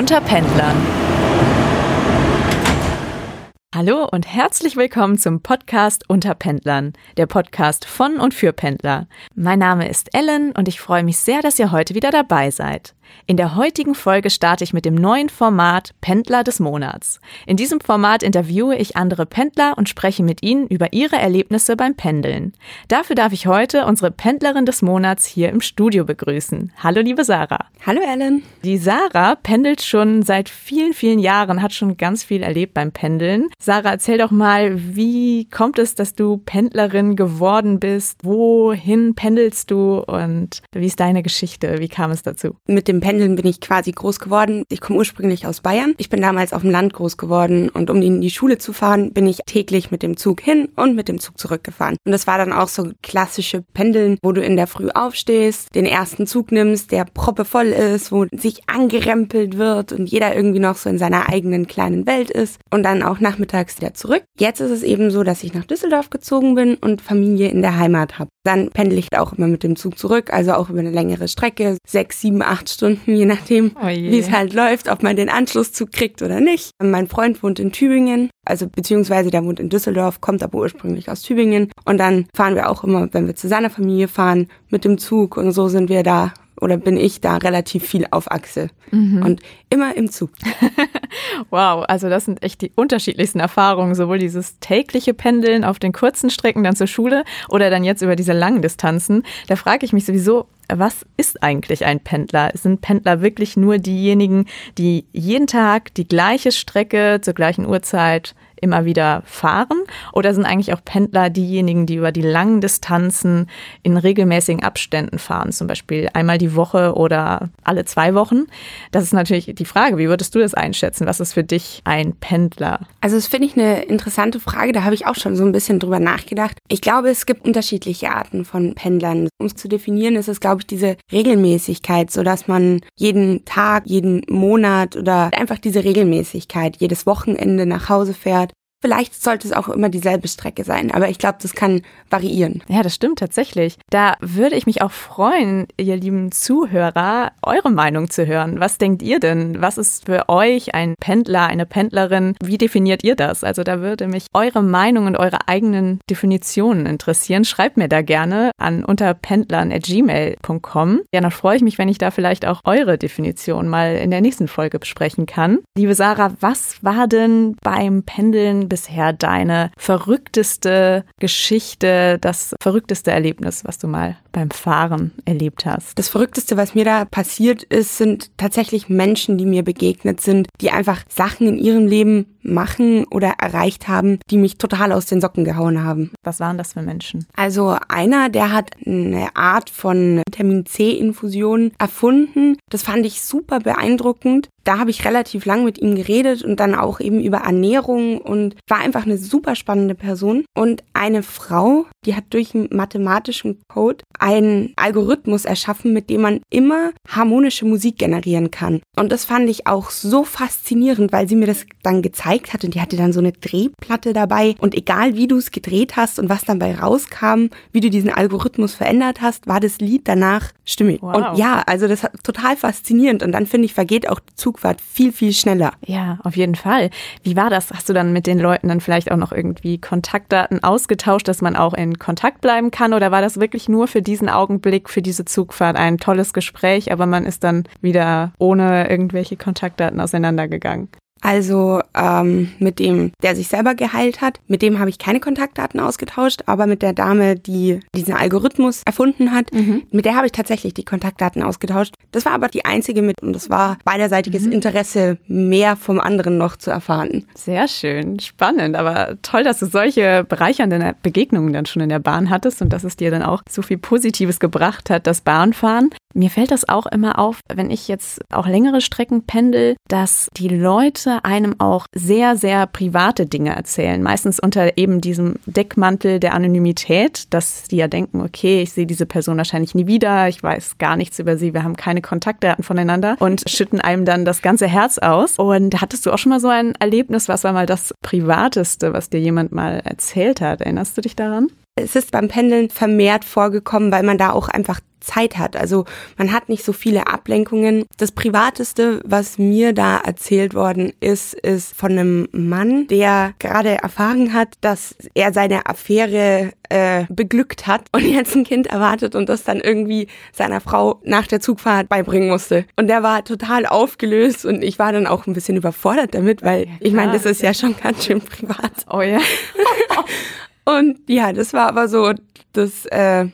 Unter Pendlern. Hallo und herzlich willkommen zum Podcast Unter Pendlern, der Podcast von und für Pendler. Mein Name ist Ellen und ich freue mich sehr, dass ihr heute wieder dabei seid. In der heutigen Folge starte ich mit dem neuen Format Pendler des Monats. In diesem Format interviewe ich andere Pendler und spreche mit ihnen über ihre Erlebnisse beim Pendeln. Dafür darf ich heute unsere Pendlerin des Monats hier im Studio begrüßen. Hallo liebe Sarah. Hallo Ellen. Die Sarah pendelt schon seit vielen, vielen Jahren, hat schon ganz viel erlebt beim Pendeln. Sarah, erzähl doch mal, wie kommt es, dass du Pendlerin geworden bist? Wohin pendelst du und wie ist deine Geschichte? Wie kam es dazu? Mit dem Pendeln bin ich quasi groß geworden. Ich komme ursprünglich aus Bayern. Ich bin damals auf dem Land groß geworden und um in die Schule zu fahren, bin ich täglich mit dem Zug hin und mit dem Zug zurückgefahren. Und das war dann auch so klassische Pendeln, wo du in der Früh aufstehst, den ersten Zug nimmst, der proppevoll ist, wo sich angerempelt wird und jeder irgendwie noch so in seiner eigenen kleinen Welt ist und dann auch nachmittags wieder zurück. Jetzt ist es eben so, dass ich nach Düsseldorf gezogen bin und Familie in der Heimat habe. Dann pendel ich auch immer mit dem Zug zurück, also auch über eine längere Strecke, sechs, sieben, acht Stunden, je nachdem, oh wie es halt läuft, ob man den Anschlusszug kriegt oder nicht. Mein Freund wohnt in Tübingen, also beziehungsweise der wohnt in Düsseldorf, kommt aber ursprünglich aus Tübingen. Und dann fahren wir auch immer, wenn wir zu seiner Familie fahren, mit dem Zug und so sind wir da oder bin ich da relativ viel auf Achse mhm. und immer im Zug. wow, also das sind echt die unterschiedlichsten Erfahrungen, sowohl dieses tägliche Pendeln auf den kurzen Strecken dann zur Schule oder dann jetzt über diese langen Distanzen. Da frage ich mich sowieso, was ist eigentlich ein Pendler? Sind Pendler wirklich nur diejenigen, die jeden Tag die gleiche Strecke zur gleichen Uhrzeit immer wieder fahren? Oder sind eigentlich auch Pendler diejenigen, die über die langen Distanzen in regelmäßigen Abständen fahren, zum Beispiel einmal die Woche oder alle zwei Wochen? Das ist natürlich die Frage. Wie würdest du das einschätzen? Was ist für dich ein Pendler? Also das finde ich eine interessante Frage. Da habe ich auch schon so ein bisschen drüber nachgedacht. Ich glaube, es gibt unterschiedliche Arten von Pendlern. Um es zu definieren, ist es, glaube ich, diese Regelmäßigkeit, so dass man jeden Tag, jeden Monat oder einfach diese Regelmäßigkeit jedes Wochenende nach Hause fährt Vielleicht sollte es auch immer dieselbe Strecke sein, aber ich glaube, das kann variieren. Ja, das stimmt tatsächlich. Da würde ich mich auch freuen, ihr lieben Zuhörer, eure Meinung zu hören. Was denkt ihr denn? Was ist für euch ein Pendler, eine Pendlerin? Wie definiert ihr das? Also da würde mich eure Meinung und eure eigenen Definitionen interessieren. Schreibt mir da gerne an unterpendlern.gmail.com. Ja, dann freue ich mich, wenn ich da vielleicht auch eure Definition mal in der nächsten Folge besprechen kann. Liebe Sarah, was war denn beim Pendeln bisher deine verrückteste Geschichte, das verrückteste Erlebnis, was du mal beim Fahren erlebt hast? Das Verrückteste, was mir da passiert ist, sind tatsächlich Menschen, die mir begegnet sind, die einfach Sachen in ihrem Leben machen oder erreicht haben, die mich total aus den Socken gehauen haben. Was waren das für Menschen? Also einer, der hat eine Art von Vitamin C-Infusion erfunden. Das fand ich super beeindruckend. Da habe ich relativ lang mit ihm geredet und dann auch eben über Ernährung und war einfach eine super spannende Person. Und eine Frau, die hat durch einen mathematischen Code einen Algorithmus erschaffen, mit dem man immer harmonische Musik generieren kann. Und das fand ich auch so faszinierend, weil sie mir das dann gezeigt hat und die hatte dann so eine Drehplatte dabei und egal wie du es gedreht hast und was dabei rauskam, wie du diesen Algorithmus verändert hast, war das Lied danach stimmig. Wow. Und ja, also das hat total faszinierend und dann finde ich, vergeht auch die Zugfahrt viel, viel schneller. Ja, auf jeden Fall. Wie war das? Hast du dann mit den Leuten dann vielleicht auch noch irgendwie Kontaktdaten ausgetauscht, dass man auch in Kontakt bleiben kann oder war das wirklich nur für diesen Augenblick, für diese Zugfahrt ein tolles Gespräch, aber man ist dann wieder ohne irgendwelche Kontaktdaten auseinandergegangen? Also ähm, mit dem, der sich selber geheilt hat, mit dem habe ich keine Kontaktdaten ausgetauscht, aber mit der Dame, die diesen Algorithmus erfunden hat, mhm. mit der habe ich tatsächlich die Kontaktdaten ausgetauscht. Das war aber die einzige mit und das war beiderseitiges mhm. Interesse, mehr vom anderen noch zu erfahren. Sehr schön, spannend, aber toll, dass du solche bereichernden Begegnungen dann schon in der Bahn hattest und dass es dir dann auch so viel Positives gebracht hat, das Bahnfahren. Mir fällt das auch immer auf, wenn ich jetzt auch längere Strecken pendel, dass die Leute einem auch sehr, sehr private Dinge erzählen. Meistens unter eben diesem Deckmantel der Anonymität, dass die ja denken, okay, ich sehe diese Person wahrscheinlich nie wieder, ich weiß gar nichts über sie, wir haben keine Kontaktdaten voneinander und schütten einem dann das ganze Herz aus. Und hattest du auch schon mal so ein Erlebnis, was war mal das Privateste, was dir jemand mal erzählt hat? Erinnerst du dich daran? Es ist beim Pendeln vermehrt vorgekommen, weil man da auch einfach Zeit hat. Also man hat nicht so viele Ablenkungen. Das Privateste, was mir da erzählt worden ist, ist von einem Mann, der gerade erfahren hat, dass er seine Affäre äh, beglückt hat und jetzt ein Kind erwartet und das dann irgendwie seiner Frau nach der Zugfahrt beibringen musste. Und der war total aufgelöst und ich war dann auch ein bisschen überfordert damit, weil ja, ich meine, das ist ja schon ganz schön privat. Oh ja. und ja, das war aber so das äh,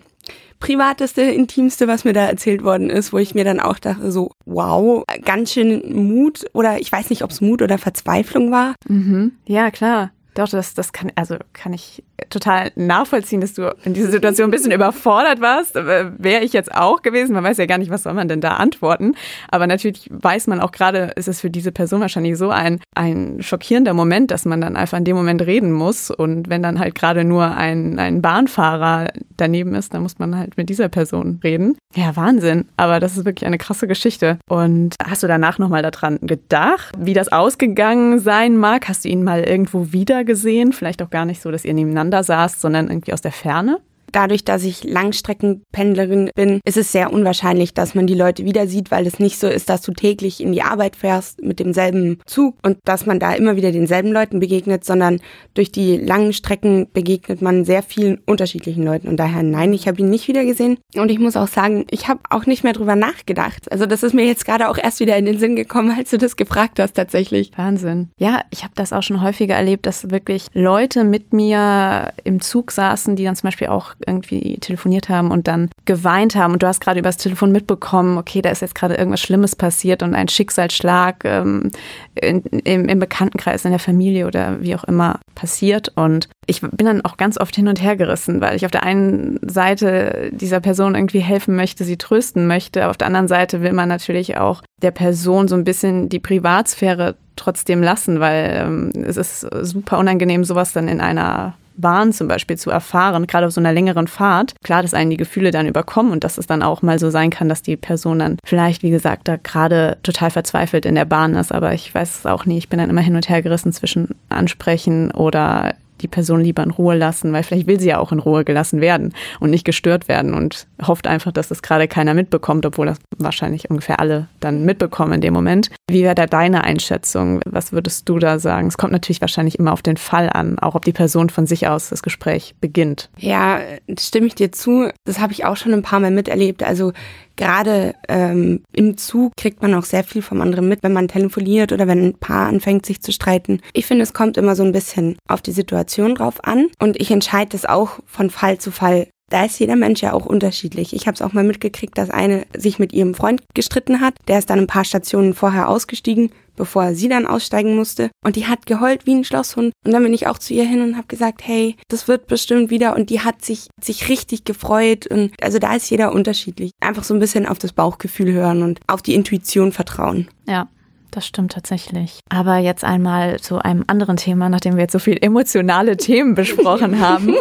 privateste, intimste, was mir da erzählt worden ist, wo ich mir dann auch dachte, so, wow, ganz schön Mut oder ich weiß nicht, ob es Mut oder Verzweiflung war. Mhm. Ja, klar. Doch, das, das kann, also kann ich total nachvollziehen, dass du in dieser Situation ein bisschen überfordert warst. Äh, wäre ich jetzt auch gewesen. Man weiß ja gar nicht, was soll man denn da antworten. Aber natürlich weiß man auch gerade, ist es für diese Person wahrscheinlich so ein, ein schockierender Moment, dass man dann einfach in dem Moment reden muss. Und wenn dann halt gerade nur ein, ein Bahnfahrer daneben ist, dann muss man halt mit dieser Person reden. Ja, Wahnsinn. Aber das ist wirklich eine krasse Geschichte. Und hast du danach nochmal daran gedacht, wie das ausgegangen sein mag? Hast du ihn mal irgendwo wieder gesehen? Vielleicht auch gar nicht so, dass ihr nebeneinander saßt, sondern irgendwie aus der Ferne? Dadurch, dass ich Langstreckenpendlerin bin, ist es sehr unwahrscheinlich, dass man die Leute wieder sieht, weil es nicht so ist, dass du täglich in die Arbeit fährst mit demselben Zug und dass man da immer wieder denselben Leuten begegnet, sondern durch die langen Strecken begegnet man sehr vielen unterschiedlichen Leuten. Und daher nein, ich habe ihn nicht wieder gesehen. Und ich muss auch sagen, ich habe auch nicht mehr drüber nachgedacht. Also das ist mir jetzt gerade auch erst wieder in den Sinn gekommen, als du das gefragt hast tatsächlich. Wahnsinn. Ja, ich habe das auch schon häufiger erlebt, dass wirklich Leute mit mir im Zug saßen, die dann zum Beispiel auch irgendwie telefoniert haben und dann geweint haben. Und du hast gerade übers Telefon mitbekommen, okay, da ist jetzt gerade irgendwas Schlimmes passiert und ein Schicksalsschlag ähm, in, im, im Bekanntenkreis, in der Familie oder wie auch immer passiert. Und ich bin dann auch ganz oft hin und her gerissen, weil ich auf der einen Seite dieser Person irgendwie helfen möchte, sie trösten möchte, auf der anderen Seite will man natürlich auch der Person so ein bisschen die Privatsphäre trotzdem lassen, weil ähm, es ist super unangenehm, sowas dann in einer Bahn zum Beispiel zu erfahren, gerade auf so einer längeren Fahrt. Klar, dass einen die Gefühle dann überkommen und dass es dann auch mal so sein kann, dass die Person dann vielleicht, wie gesagt, da gerade total verzweifelt in der Bahn ist. Aber ich weiß es auch nie. Ich bin dann immer hin und her gerissen zwischen ansprechen oder die Person lieber in Ruhe lassen, weil vielleicht will sie ja auch in Ruhe gelassen werden und nicht gestört werden und hofft einfach, dass das gerade keiner mitbekommt, obwohl das wahrscheinlich ungefähr alle dann mitbekommen in dem Moment. Wie wäre da deine Einschätzung? Was würdest du da sagen? Es kommt natürlich wahrscheinlich immer auf den Fall an, auch ob die Person von sich aus das Gespräch beginnt. Ja, stimme ich dir zu. Das habe ich auch schon ein paar Mal miterlebt. Also gerade ähm, im Zug kriegt man auch sehr viel vom anderen mit, wenn man telefoniert oder wenn ein Paar anfängt, sich zu streiten. Ich finde, es kommt immer so ein bisschen auf die Situation drauf an und ich entscheide das auch von Fall zu Fall. Da ist jeder Mensch ja auch unterschiedlich. Ich habe es auch mal mitgekriegt, dass eine sich mit ihrem Freund gestritten hat. Der ist dann ein paar Stationen vorher ausgestiegen, bevor sie dann aussteigen musste. Und die hat geheult wie ein Schlosshund. Und dann bin ich auch zu ihr hin und habe gesagt, hey, das wird bestimmt wieder. Und die hat sich, sich richtig gefreut. Und also da ist jeder unterschiedlich. Einfach so ein bisschen auf das Bauchgefühl hören und auf die Intuition vertrauen. Ja. Das stimmt tatsächlich. Aber jetzt einmal zu einem anderen Thema, nachdem wir jetzt so viel emotionale Themen besprochen haben.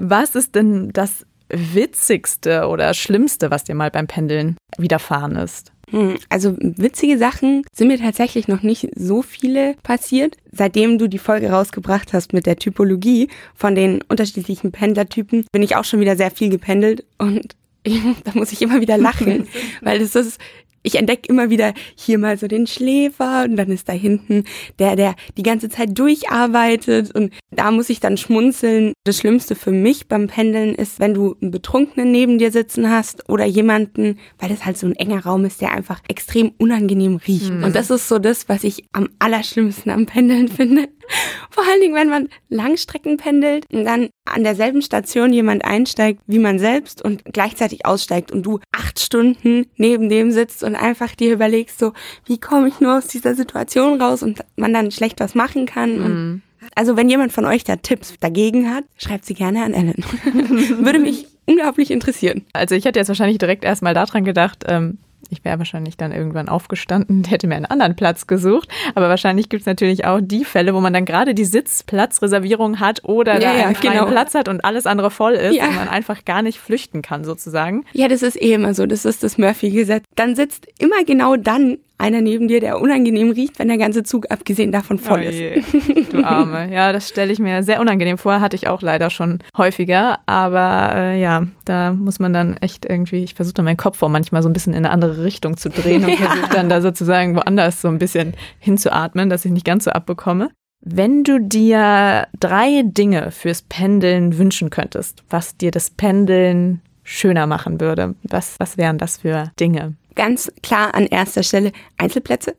Was ist denn das Witzigste oder Schlimmste, was dir mal beim Pendeln widerfahren ist? Hm, also witzige Sachen sind mir tatsächlich noch nicht so viele passiert. Seitdem du die Folge rausgebracht hast mit der Typologie von den unterschiedlichen Pendlertypen, bin ich auch schon wieder sehr viel gependelt und da muss ich immer wieder lachen, weil das ist ich entdecke immer wieder hier mal so den Schläfer und dann ist da hinten der, der die ganze Zeit durcharbeitet und da muss ich dann schmunzeln. Das Schlimmste für mich beim Pendeln ist, wenn du einen Betrunkenen neben dir sitzen hast oder jemanden, weil das halt so ein enger Raum ist, der einfach extrem unangenehm riecht. Mhm. Und das ist so das, was ich am allerschlimmsten am Pendeln finde. Vor allen Dingen, wenn man Langstrecken pendelt und dann an derselben Station jemand einsteigt wie man selbst und gleichzeitig aussteigt und du acht Stunden neben dem sitzt und einfach dir überlegst, so, wie komme ich nur aus dieser Situation raus und man dann schlecht was machen kann. Mhm. also wenn jemand von euch da Tipps dagegen hat, schreibt sie gerne an Ellen. Würde mich unglaublich interessieren. Also ich hätte jetzt wahrscheinlich direkt erstmal daran gedacht, ähm, ich wäre wahrscheinlich dann irgendwann aufgestanden, hätte mir einen anderen Platz gesucht. Aber wahrscheinlich gibt es natürlich auch die Fälle, wo man dann gerade die Sitzplatzreservierung hat oder ja, ja, einen genau. Platz hat und alles andere voll ist ja. und man einfach gar nicht flüchten kann sozusagen. Ja, das ist eh immer so. Das ist das Murphy-Gesetz. Dann sitzt immer genau dann einer neben dir, der unangenehm riecht, wenn der ganze Zug abgesehen davon voll oh ist. du Arme. Ja, das stelle ich mir sehr unangenehm vor. Hatte ich auch leider schon häufiger. Aber äh, ja, da muss man dann echt irgendwie, ich versuche dann meinen Kopf auch manchmal so ein bisschen in eine andere Richtung zu drehen und ja. versuche dann da sozusagen woanders so ein bisschen hinzuatmen, dass ich nicht ganz so abbekomme. Wenn du dir drei Dinge fürs Pendeln wünschen könntest, was dir das Pendeln schöner machen würde, was, was wären das für Dinge? Ganz klar an erster Stelle Einzelplätze.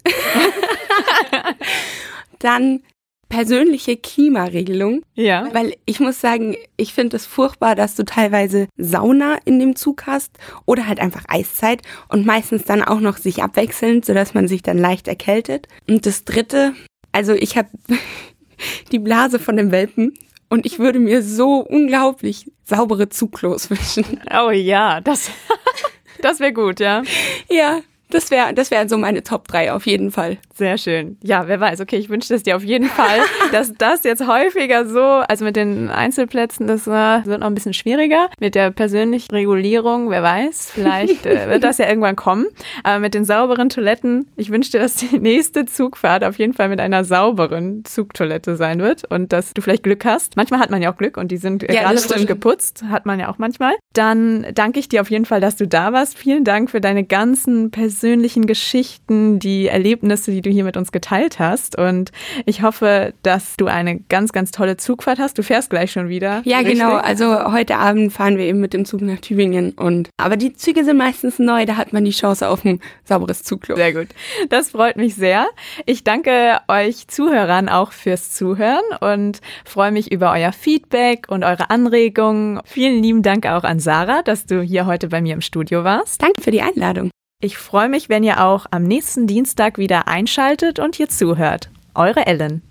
Dann persönliche Klimaregelung. Ja. Weil ich muss sagen, ich finde es furchtbar, dass du teilweise Sauna in dem Zug hast oder halt einfach Eiszeit und meistens dann auch noch sich abwechselnd, sodass man sich dann leicht erkältet. Und das dritte, also ich habe die Blase von dem Welpen und ich würde mir so unglaublich saubere Zugklos wünschen. Oh ja, das, das wäre gut, ja. Ja, das wäre das wären so meine Top 3 auf jeden Fall. Sehr schön. Ja, wer weiß. Okay, ich wünsche es dir auf jeden Fall, dass das jetzt häufiger so, also mit den Einzelplätzen, das äh, wird noch ein bisschen schwieriger. Mit der persönlichen Regulierung, wer weiß, vielleicht äh, wird das ja irgendwann kommen. Aber mit den sauberen Toiletten, ich wünsche dir, dass die nächste Zugfahrt auf jeden Fall mit einer sauberen Zugtoilette sein wird und dass du vielleicht Glück hast. Manchmal hat man ja auch Glück und die sind ja, gerade frisch geputzt, hat man ja auch manchmal. Dann danke ich dir auf jeden Fall, dass du da warst. Vielen Dank für deine ganzen persönlichen Geschichten, die Erlebnisse, die du hier mit uns geteilt hast. Und ich hoffe, dass du eine ganz, ganz tolle Zugfahrt hast. Du fährst gleich schon wieder. Ja, richtig? genau. Also heute Abend fahren wir eben mit dem Zug nach Tübingen. Und aber die Züge sind meistens neu. Da hat man die Chance auf ein sauberes Zugklo. Sehr gut. Das freut mich sehr. Ich danke euch Zuhörern auch fürs Zuhören und freue mich über euer Feedback und eure Anregungen. Vielen lieben Dank auch an Sarah, dass du hier heute bei mir im Studio warst. Danke für die Einladung. Ich freue mich, wenn ihr auch am nächsten Dienstag wieder einschaltet und hier zuhört. Eure Ellen.